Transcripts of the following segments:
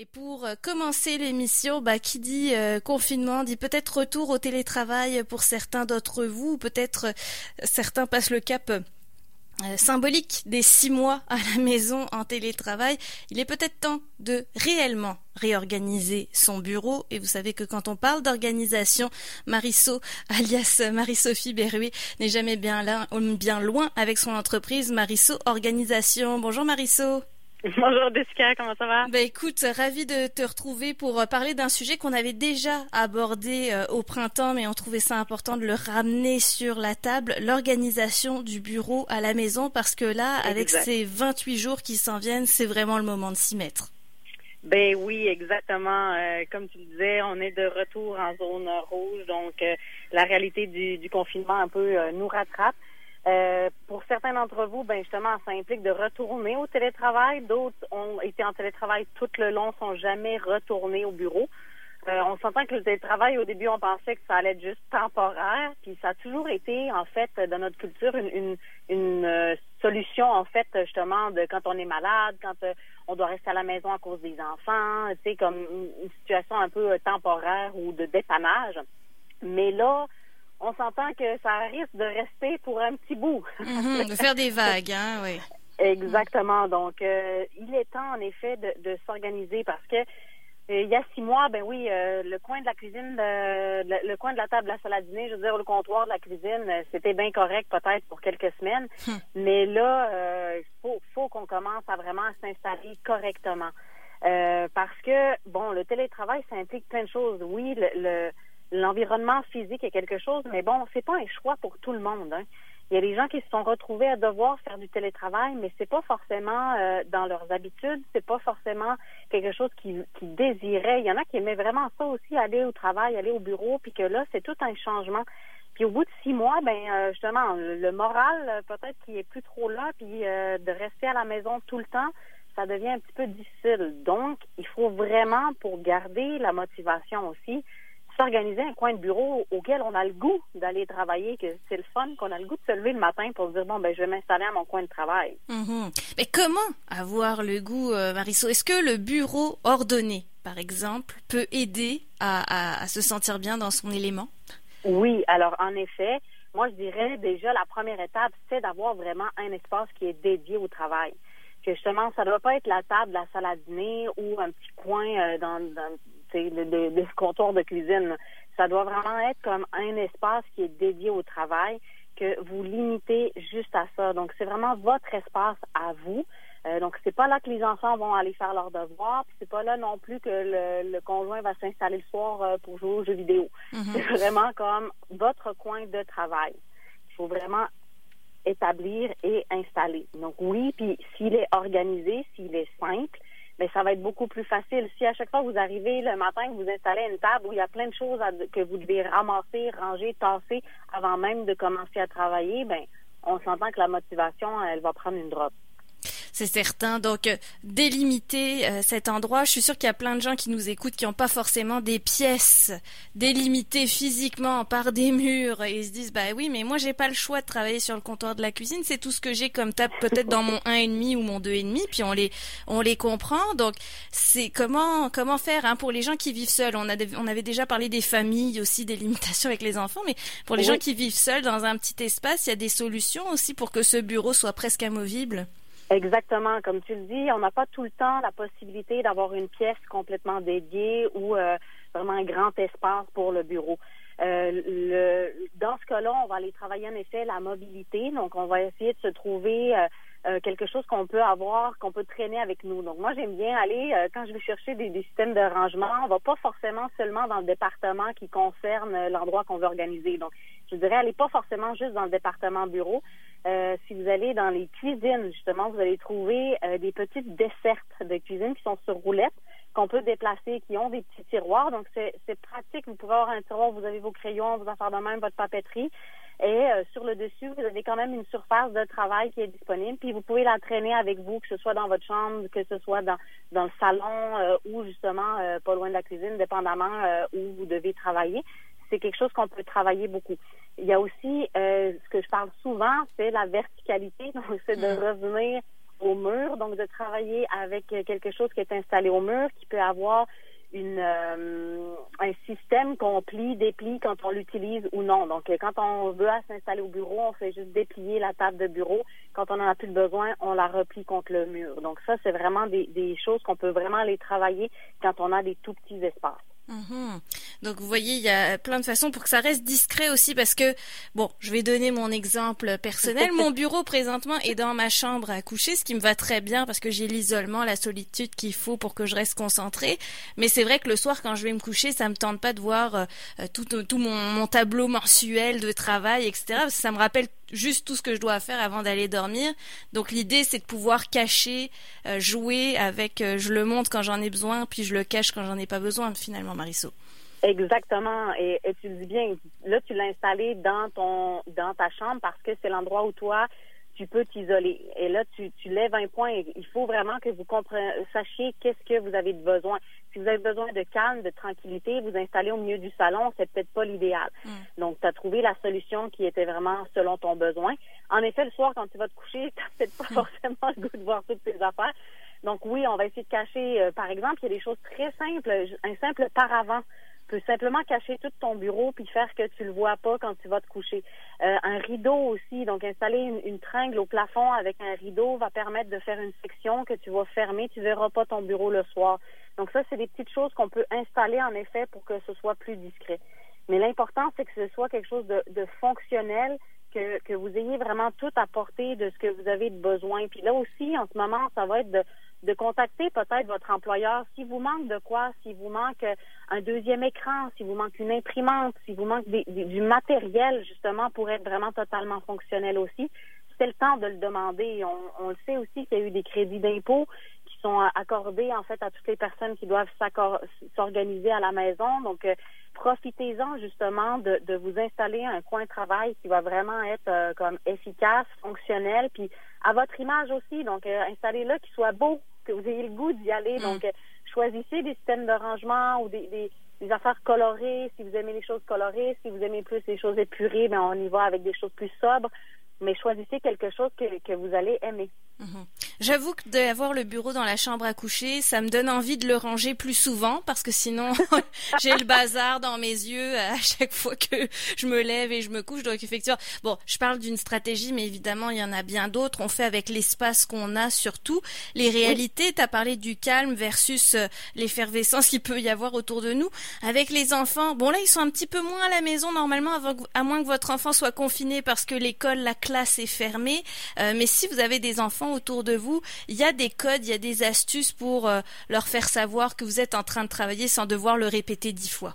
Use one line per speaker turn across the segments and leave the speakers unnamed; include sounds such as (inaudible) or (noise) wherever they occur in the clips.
Et pour euh, commencer l'émission, bah, qui dit euh, confinement dit peut-être retour au télétravail pour certains d'entre vous, peut-être euh, certains passent le cap symbolique des six mois à la maison en télétravail. Il est peut-être temps de réellement réorganiser son bureau. Et vous savez que quand on parle d'organisation, Mariso, alias Marie-Sophie Berruet, n'est jamais bien là, bien loin avec son entreprise Mariso Organisation. Bonjour Mariso. (laughs)
Bonjour Jessica, comment ça va?
Ben écoute, ravi de te retrouver pour euh, parler d'un sujet qu'on avait déjà abordé euh, au printemps, mais on trouvait ça important de le ramener sur la table, l'organisation du bureau à la maison, parce que là, avec ces 28 jours qui s'en viennent, c'est vraiment le moment de s'y mettre.
Ben oui, exactement. Euh, comme tu le disais, on est de retour en zone rouge, donc la réalité du, du, confinement un peu nous rattrape. Euh, pour certains d'entre vous, ben justement, ça implique de retourner au télétravail. D'autres ont été en télétravail tout le long, sont jamais retournés au bureau. Euh, on s'entend que le télétravail, au début, on pensait que ça allait être juste temporaire, puis ça a toujours été, en fait, dans notre culture, une, une, une euh, solution, en fait, justement, de quand on est malade, quand on doit rester à la maison à cause des enfants, tu sais, comme une situation un peu temporaire ou de dépannage. Mais là, on s'entend que ça risque de rester pour un petit bout. (laughs)
Mhm, de faire des vagues, hein, oui.
Exactement. Donc, euh, il est temps, en effet, de, de s'organiser parce que euh, il y a six mois, ben oui, euh, le coin de la cuisine, le, coin de la table de la salle à dîner, je veux dire, le comptoir de la cuisine, c'était bien correct peut-être pour quelques semaines, hum. mais là, il faut, faut qu'on commence à vraiment s'installer correctement. parce que, bon, le télétravail, ça implique plein de choses. Oui, le l'environnement physique est quelque chose, mais bon, c'est pas un choix pour tout le monde. Hein. Il y a des gens qui se sont retrouvés à devoir faire du télétravail, mais c'est pas forcément euh, dans leurs habitudes, c'est pas forcément quelque chose qu'ils qui désiraient. Il y en a qui aimaient vraiment ça aussi, aller au travail, aller au bureau, puis que là, c'est tout un changement. Puis au bout de six mois, ben euh, justement, le moral euh, peut-être qu'il est plus trop là, puis de rester à la maison tout le temps, ça devient un petit peu difficile. Donc, il faut vraiment, pour garder la motivation aussi, s'organiser un coin de bureau auquel on a le goût d'aller travailler, que c'est le fun, qu'on a le goût de se lever le matin pour se dire bon ben je vais m'installer à mon coin de travail.
Mm-hmm. Mais comment avoir le goût, euh, Marisol? Est-ce que le bureau ordonné, par exemple, peut aider à, se sentir bien dans son élément?
Oui, alors en effet, moi je dirais déjà la première étape, c'est d'avoir vraiment un espace qui est dédié au travail que justement, ça ne doit pas être la table, la salle à dîner ou un petit coin euh, dans, dans le, le, comptoir de cuisine. Ça doit vraiment être comme un espace qui est dédié au travail, que vous limitez juste à ça. Donc, c'est vraiment votre espace à vous. Euh, donc, c'est pas là que les enfants vont aller faire leurs devoirs, puis c'est pas là non plus que le, le conjoint va s'installer le soir euh, pour jouer aux jeux vidéo. Mm-hmm. C'est vraiment comme votre coin de travail. Il faut vraiment établir et installer. Donc oui, puis s'il est organisé, s'il est simple, mais ça va être beaucoup plus facile. Si à chaque fois vous arrivez le matin, vous installez une table où il y a plein de choses que vous devez ramasser, ranger, tasser avant même de commencer à travailler, ben on s'entend que la motivation, elle va prendre une drop
c'est certain. Donc, euh, délimiter euh, cet endroit. Je suis sûre qu'il y a plein de gens qui nous écoutent qui n'ont pas forcément des pièces délimitées physiquement par des murs et ils se disent, bah oui, mais moi j'ai pas le choix de travailler sur le comptoir de la cuisine. C'est tout ce que j'ai comme table peut-être dans mon (laughs) un et demi ou mon deux et demi. Puis on les on les comprend. Donc, c'est comment comment faire hein, pour les gens qui vivent seuls. On a on avait déjà parlé des familles aussi des limitations avec les enfants, mais pour les gens qui vivent seuls dans un petit espace, il y a des solutions aussi pour que ce bureau soit presque amovible.
Exactement, comme tu le dis, on n'a pas tout le temps la possibilité d'avoir une pièce complètement dédiée ou euh, vraiment un grand espace pour le bureau. Euh, le, dans ce cas-là, on va aller travailler en effet la mobilité. Donc, on va essayer de se trouver euh, euh, quelque chose qu'on peut avoir, qu'on peut traîner avec nous. Donc, moi, j'aime bien aller, quand je vais chercher des, des, systèmes de rangement, on va pas forcément seulement dans le département qui concerne l'endroit qu'on veut organiser. Donc, je dirais, allez pas forcément juste dans le département bureau, euh, si vous allez dans les cuisines, justement, vous allez trouver euh, des petites dessertes de cuisine qui sont sur roulettes, qu'on peut déplacer, qui ont des petits tiroirs. Donc, c'est pratique. Vous pouvez avoir un tiroir, vous avez vos crayons, vos affaires de même, votre papeterie. Et euh, sur le dessus, vous avez quand même une surface de travail qui est disponible. Puis vous pouvez l'entraîner avec vous, que ce soit dans votre chambre, que ce soit dans, dans le salon ou justement pas loin de la cuisine, dépendamment où vous devez travailler c'est quelque chose qu'on peut travailler beaucoup. Il y a aussi, euh, ce que je parle souvent, c'est la verticalité. (laughs) Donc, c'est de mm. revenir au mur, donc de travailler avec quelque chose qui est installé au mur, qui peut avoir une euh, un système qu'on plie, déplie quand on l'utilise ou non. Donc, quand on veut s'installer au bureau, on fait juste déplier la table de bureau. Quand on en a plus besoin, on la replie contre le mur. Donc, ça, c'est vraiment des, des choses qu'on peut vraiment aller travailler quand on a des tout petits espaces.
Mhm. Donc vous voyez, il y a plein de façons pour que ça reste discret aussi parce que, bon, je vais donner mon exemple personnel. Mon (laughs) bureau présentement est dans ma chambre à coucher, ce qui me va très bien parce que j'ai l'isolement, la solitude qu'il faut pour que je reste concentrée. Mais c'est vrai que le soir, quand je vais me coucher, ça me tente pas de voir euh, tout, tout mon, mon, tableau mensuel de travail, etc. ça me rappelle juste tout ce que je dois faire avant d'aller dormir. Donc l'idée c'est de pouvoir cacher, euh, jouer avec, euh, je le montre quand j'en ai besoin, puis je le cache quand j'en ai pas besoin finalement, Marisol.
Exactement. Et, tu le dis bien, là tu l'as installé dans ton dans ta chambre parce que c'est l'endroit où toi tu peux t'isoler. Et là, tu, tu lèves un point. Il faut vraiment que vous sachiez qu'est-ce que vous avez de besoin. Si vous avez besoin de calme, de tranquillité, vous installer au milieu du salon, c'est peut-être pas l'idéal. Mm. Donc, tu as trouvé la solution qui était vraiment selon ton besoin. En effet, le soir, quand tu vas te coucher, (laughs) tu peut-être pas (laughs) forcément le goût de voir toutes tes affaires. Donc, oui, on va essayer de cacher, euh, par exemple, il y a des choses très simples, un simple paravent peut simplement cacher tout ton bureau puis faire que tu le vois pas quand tu vas te coucher. Euh, un rideau aussi, donc installer une, tringle au plafond avec un rideau va permettre de faire une section que tu vas fermer, tu verras pas ton bureau le soir. Donc ça, c'est des petites choses qu'on peut installer en effet pour que ce soit plus discret. Mais l'important, c'est que ce soit quelque chose de, fonctionnel, que, que vous ayez vraiment tout à portée de ce que vous avez de besoin. Puis là aussi, en ce moment, ça va être de, de contacter peut-être votre employeur si vous manque de quoi, si vous manque un deuxième écran, si vous manque une imprimante, si vous manque du matériel justement pour être vraiment totalement fonctionnel aussi. C'est le temps de le demander. On, le sait aussi qu'il y a eu des crédits d'impôt sont accordés en fait à toutes les personnes qui doivent s'organiser à la maison. Donc, euh, profitez-en justement de, vous installer un coin de travail qui va vraiment être euh, comme efficace, fonctionnel, puis à votre image aussi. Donc, euh, installez-le qui soit beau, que vous ayez le goût d'y aller. Mm. Donc, choisissez des systèmes de rangement ou des, des, des, affaires colorées. Si vous aimez les choses colorées, si vous aimez plus les choses épurées, ben on y va avec des choses plus sobres. Mais choisissez quelque chose que, que vous allez aimer.
Mhm. J'avoue que d'avoir le bureau dans la chambre à coucher, ça me donne envie de le ranger plus souvent parce que sinon (laughs) j'ai le bazar dans mes yeux à chaque fois que je me lève et je me couche. Donc effectivement, bon, je parle d'une stratégie, mais évidemment il y en a bien d'autres. On fait avec l'espace qu'on a surtout. Les réalités, tu as parlé du calme versus euh, l'effervescence qu'il peut y avoir autour de nous. Avec les enfants, bon là ils sont un petit peu moins à la maison normalement, à moins que votre enfant soit confiné parce que l'école, la classe est fermée. Euh, mais si vous avez des enfants autour de vous, il y a des codes, il y a des astuces pour euh, leur faire savoir que vous êtes en train de travailler sans devoir le répéter dix fois.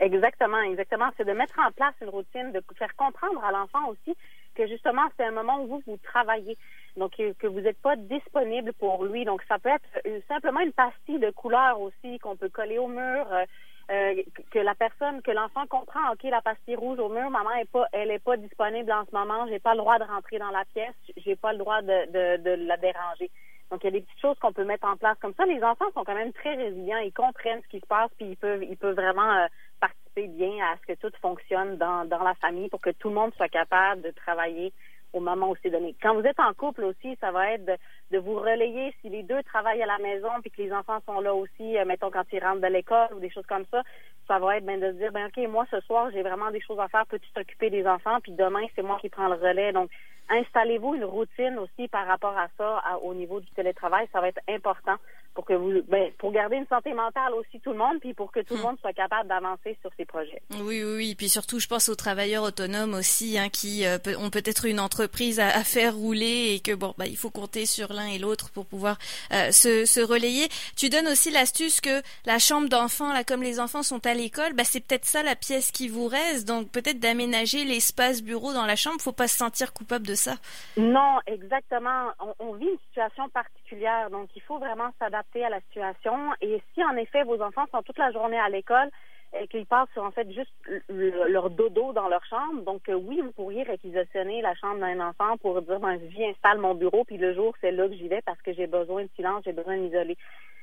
Exactement, exactement. C'est de mettre en place une routine, de faire comprendre à l'enfant aussi que justement c'est un moment où vous vous travaillez, donc que vous n'êtes pas disponible pour lui. Donc ça peut être euh, simplement une pastille de couleur aussi qu'on peut coller au mur. Euh, que la personne, que l'enfant comprend, ok, la pastille rouge au mur, maman est pas, elle est pas disponible en ce moment, j'ai pas le droit de rentrer dans la pièce, j'ai pas le droit de, de, de la déranger. Donc il y a des petites choses qu'on peut mettre en place comme ça. Les enfants sont quand même très résilients, ils comprennent ce qui se passe, puis ils peuvent, ils peuvent vraiment euh, participer bien à ce que tout fonctionne dans, dans la famille pour que tout le monde soit capable de travailler au moment où c'est donné. Quand vous êtes en couple aussi, ça va être de, vous relayer. Si les deux travaillent à la maison puis que les enfants sont là aussi, euh, mettons quand ils rentrent de l'école ou des choses comme ça, ça va être ben, de se dire ben ok moi ce soir j'ai vraiment des choses à faire, peux-tu t'occuper des enfants? Puis demain c'est moi qui prends le relais. Donc installez-vous une routine aussi par rapport à ça au niveau du télétravail, ça va être important pour que vous, ben, pour garder une santé mentale aussi tout le monde, puis pour que tout le hmm. monde soit capable d'avancer sur ses projets.
Oui, oui, oui. Puis surtout, je pense aux travailleurs autonomes aussi, hein, qui euh, ont peut-être une entreprise à, faire rouler et que bon, bah, il faut compter sur l'un et l'autre pour pouvoir euh, se, se, relayer. Tu donnes aussi l'astuce que la chambre d'enfants, là, comme les enfants sont à l'école, bah, c'est peut-être ça la pièce qui vous reste. Donc peut-être d'aménager l'espace bureau dans la chambre. Faut pas se sentir coupable de ça.
Non, exactement. On, on vit une situation particulière, donc il faut vraiment s'adapter à la situation. Et si en effet vos enfants sont toute la journée à l'école et qu'ils passent en fait juste leur dodo dans leur chambre, donc euh, oui, vous pourriez réquisitionner la chambre d'un enfant pour dire ben installe mon bureau puis le jour c'est là que j'y vais parce que j'ai besoin de silence, j'ai besoin de m'isoler.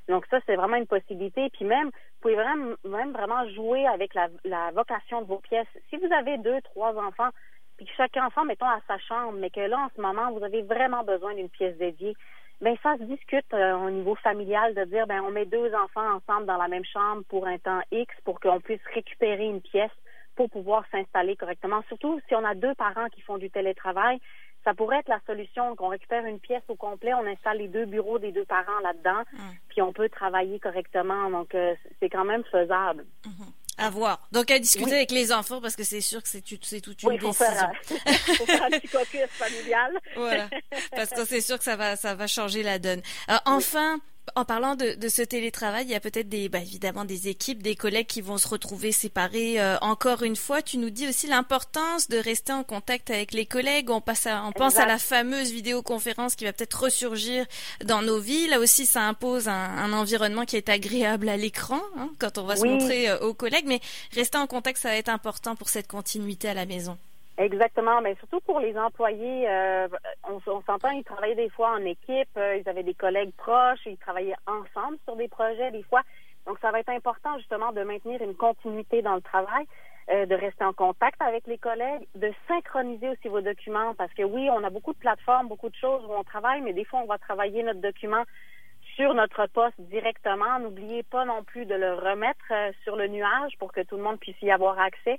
Donc ça c'est vraiment une possibilité. Puis même vous pouvez vraiment même vraiment jouer avec la, la vocation de vos pièces. Si vous avez deux trois enfants puis que chaque enfant mettons à sa chambre, mais que là en ce moment vous avez vraiment besoin d'une pièce dédiée ben ça se discute euh, au niveau familial de dire ben on met deux enfants ensemble dans la même chambre pour un temps X pour qu'on puisse récupérer une pièce pour pouvoir s'installer correctement. Surtout si on a deux parents qui font du télétravail, ça pourrait être la solution qu'on récupère une pièce au complet, on installe les deux bureaux des deux parents là-dedans, mm. puis on peut travailler correctement. Donc euh, c'est quand même faisable.
Mm-hmm. À voir. Donc à discuter avec les enfants parce que c'est sûr que c'est c'est toute une
oui,
décision.
Faire, (laughs) faut faire un petit caucus familial. (laughs)
voilà. Parce que c'est sûr que ça va ça va changer la donne. Euh, enfin, en parlant de, de, ce télétravail, il y a peut-être des, bah, évidemment des équipes, des collègues qui vont se retrouver séparés. Euh, encore une fois, tu nous dis aussi l'importance de rester en contact avec les collègues. On passe, à, on pense à la fameuse vidéoconférence qui va peut-être ressurgir dans nos vies. Là aussi, ça impose un, un environnement qui est agréable à l'écran hein, quand on va se montrer euh, aux collègues. Mais rester en contact, ça va être important pour cette continuité à la maison.
Exactement, mais surtout pour les employés, euh, on, s'entend, ils travaillaient des fois en équipe, euh, ils avaient des collègues proches, ils travaillaient ensemble sur des projets des fois. Donc ça va être important justement de maintenir une continuité dans le travail, euh, de rester en contact avec les collègues, de synchroniser aussi vos documents parce que oui, on a beaucoup de plateformes, beaucoup de choses où on travaille, mais des fois on va travailler notre document sur notre poste directement. N'oubliez pas non plus de le remettre sur le nuage pour que tout le monde puisse y avoir accès.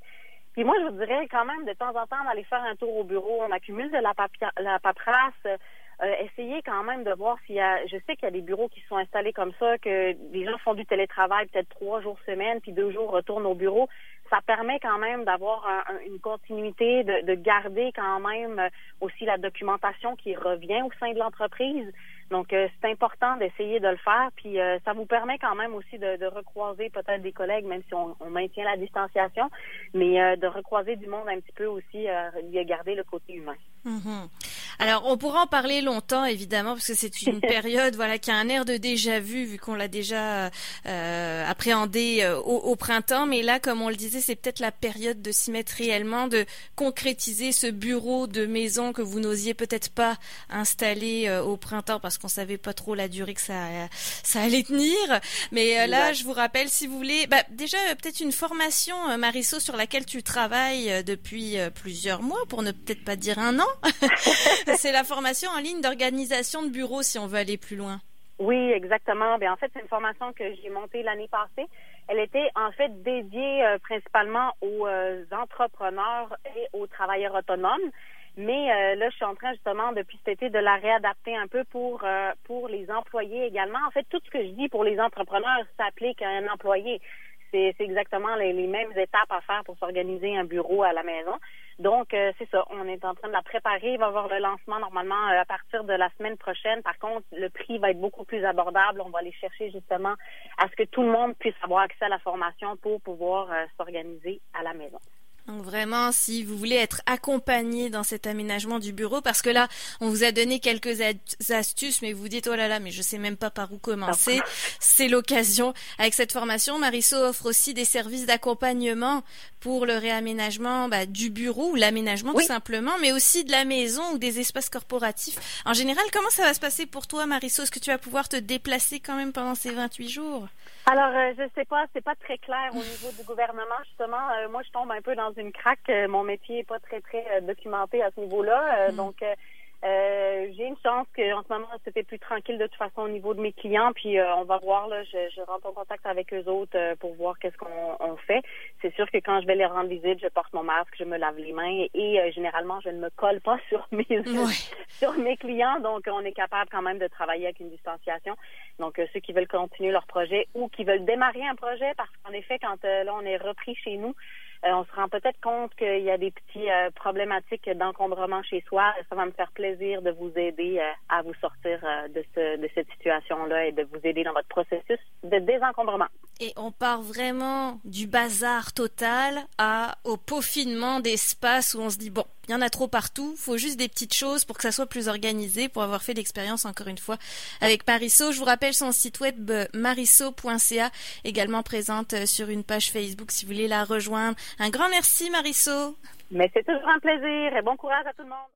Puis moi, je vous dirais quand même de temps en temps d'aller faire un tour au bureau. On accumule de la, la paperasse. Euh, essayez quand même de voir s'il y a. Je sais qu'il y a des bureaux qui sont installés comme ça, que les gens font du télétravail peut-être trois jours semaine, puis deux jours retournent au bureau. Ça permet quand même d'avoir une continuité, de, de, garder quand même euh, aussi la documentation qui revient au sein de l'entreprise. Donc, euh, c'est important d'essayer de le faire. Puis, euh, ça vous permet quand même aussi de, de recroiser peut-être des collègues, même si on, on maintient la distanciation, mais euh, de recroiser du monde un petit peu aussi, de garder le côté humain.
Mm-hmm. Alors, on pourra en parler longtemps, évidemment, parce que c'est une (laughs) période, voilà, qui a un air de déjà vu, vu qu'on l'a déjà euh, appréhendé au, au, printemps. Mais là, comme on le disait, c'est peut-être la période de s'y mettre réellement, de concrétiser ce bureau de maison que vous n'osiez peut-être pas installer au printemps parce qu'on savait pas trop la durée que ça ça allait tenir. Mais euh, là, je vous rappelle, si vous voulez, bah, déjà euh, peut-être une formation, euh, Marisso, sur laquelle tu travailles depuis plusieurs mois, pour ne peut-être pas dire un an. (laughs) c'est la formation en ligne d'organisation de bureau, si on veut aller plus loin.
Oui, exactement. Ben, en fait, c'est une formation que j'ai montée l'année passée. Elle était en fait dédiée principalement aux entrepreneurs et aux travailleurs autonomes. Mais euh, là, je suis en train justement depuis cet été de la réadapter un peu pour euh, pour les employés également. En fait, tout ce que je dis pour les entrepreneurs s'applique à un employé. C'est exactement les, mêmes étapes à faire pour s'organiser un bureau à la maison. Donc, euh, c'est ça. On est en train de la préparer. Il va y avoir le lancement normalement à partir de la semaine prochaine. Par contre, le prix va être beaucoup plus abordable. On va aller chercher justement à ce que tout le monde puisse avoir accès à la formation pour pouvoir s'organiser à la maison.
Donc vraiment, si vous voulez être accompagné dans cet aménagement du bureau, parce que là, on vous a donné quelques astuces, mais vous dites oh là là, mais je sais même pas par où commencer. C'est l'occasion. Avec cette formation, Mariso offre aussi des services d'accompagnement pour le réaménagement bah, du bureau ou l'aménagement tout simplement, mais aussi de la maison ou des espaces corporatifs. En général, comment ça va se passer pour toi, Mariso Est-ce que tu vas pouvoir te déplacer quand même pendant ces 28 jours?
Alors, euh, je sais pas, c'est pas très clair au niveau du gouvernement, justement. Euh, moi, je tombe un peu dans une craque. Euh, mon métier est pas très, très documenté à ce niveau-là. Mm. Donc, euh, j'ai une chance qu'en ce moment, c'était plus tranquille de toute façon au niveau de mes clients. Puis euh, on va voir, là, je, je, rentre en contact avec eux autres euh, pour voir qu'est-ce qu'on on fait. C'est sûr que quand je vais les rendre visite, je porte mon masque, je me lave les mains et, généralement, je ne me colle pas (laughs) sur mes sur mes clients. Donc, on est capable quand même de travailler avec une distanciation. Donc, ceux qui veulent continuer leur projet ou qui veulent démarrer un projet, parce qu'en effet, quand là, on est repris chez nous, euh, on se rend peut-être compte qu'il y a des petits euh, problématiques d'encombrement chez soi. Ça va me faire plaisir de vous aider euh, à vous sortir de, ce, de cette situation-là et de vous aider dans votre processus de désencombrement.
Et on part vraiment du bazar total à au peaufinement d'espace où on se dit bon, il y en a trop partout, faut juste des petites choses pour que ça soit plus organisé, pour avoir fait l'expérience encore une fois avec Marisso. Je vous rappelle son site web marisso.ca, également présente sur une page Facebook si vous voulez la rejoindre. Un grand merci Marisso.
Mais c'est toujours un plaisir et bon courage à tout le monde.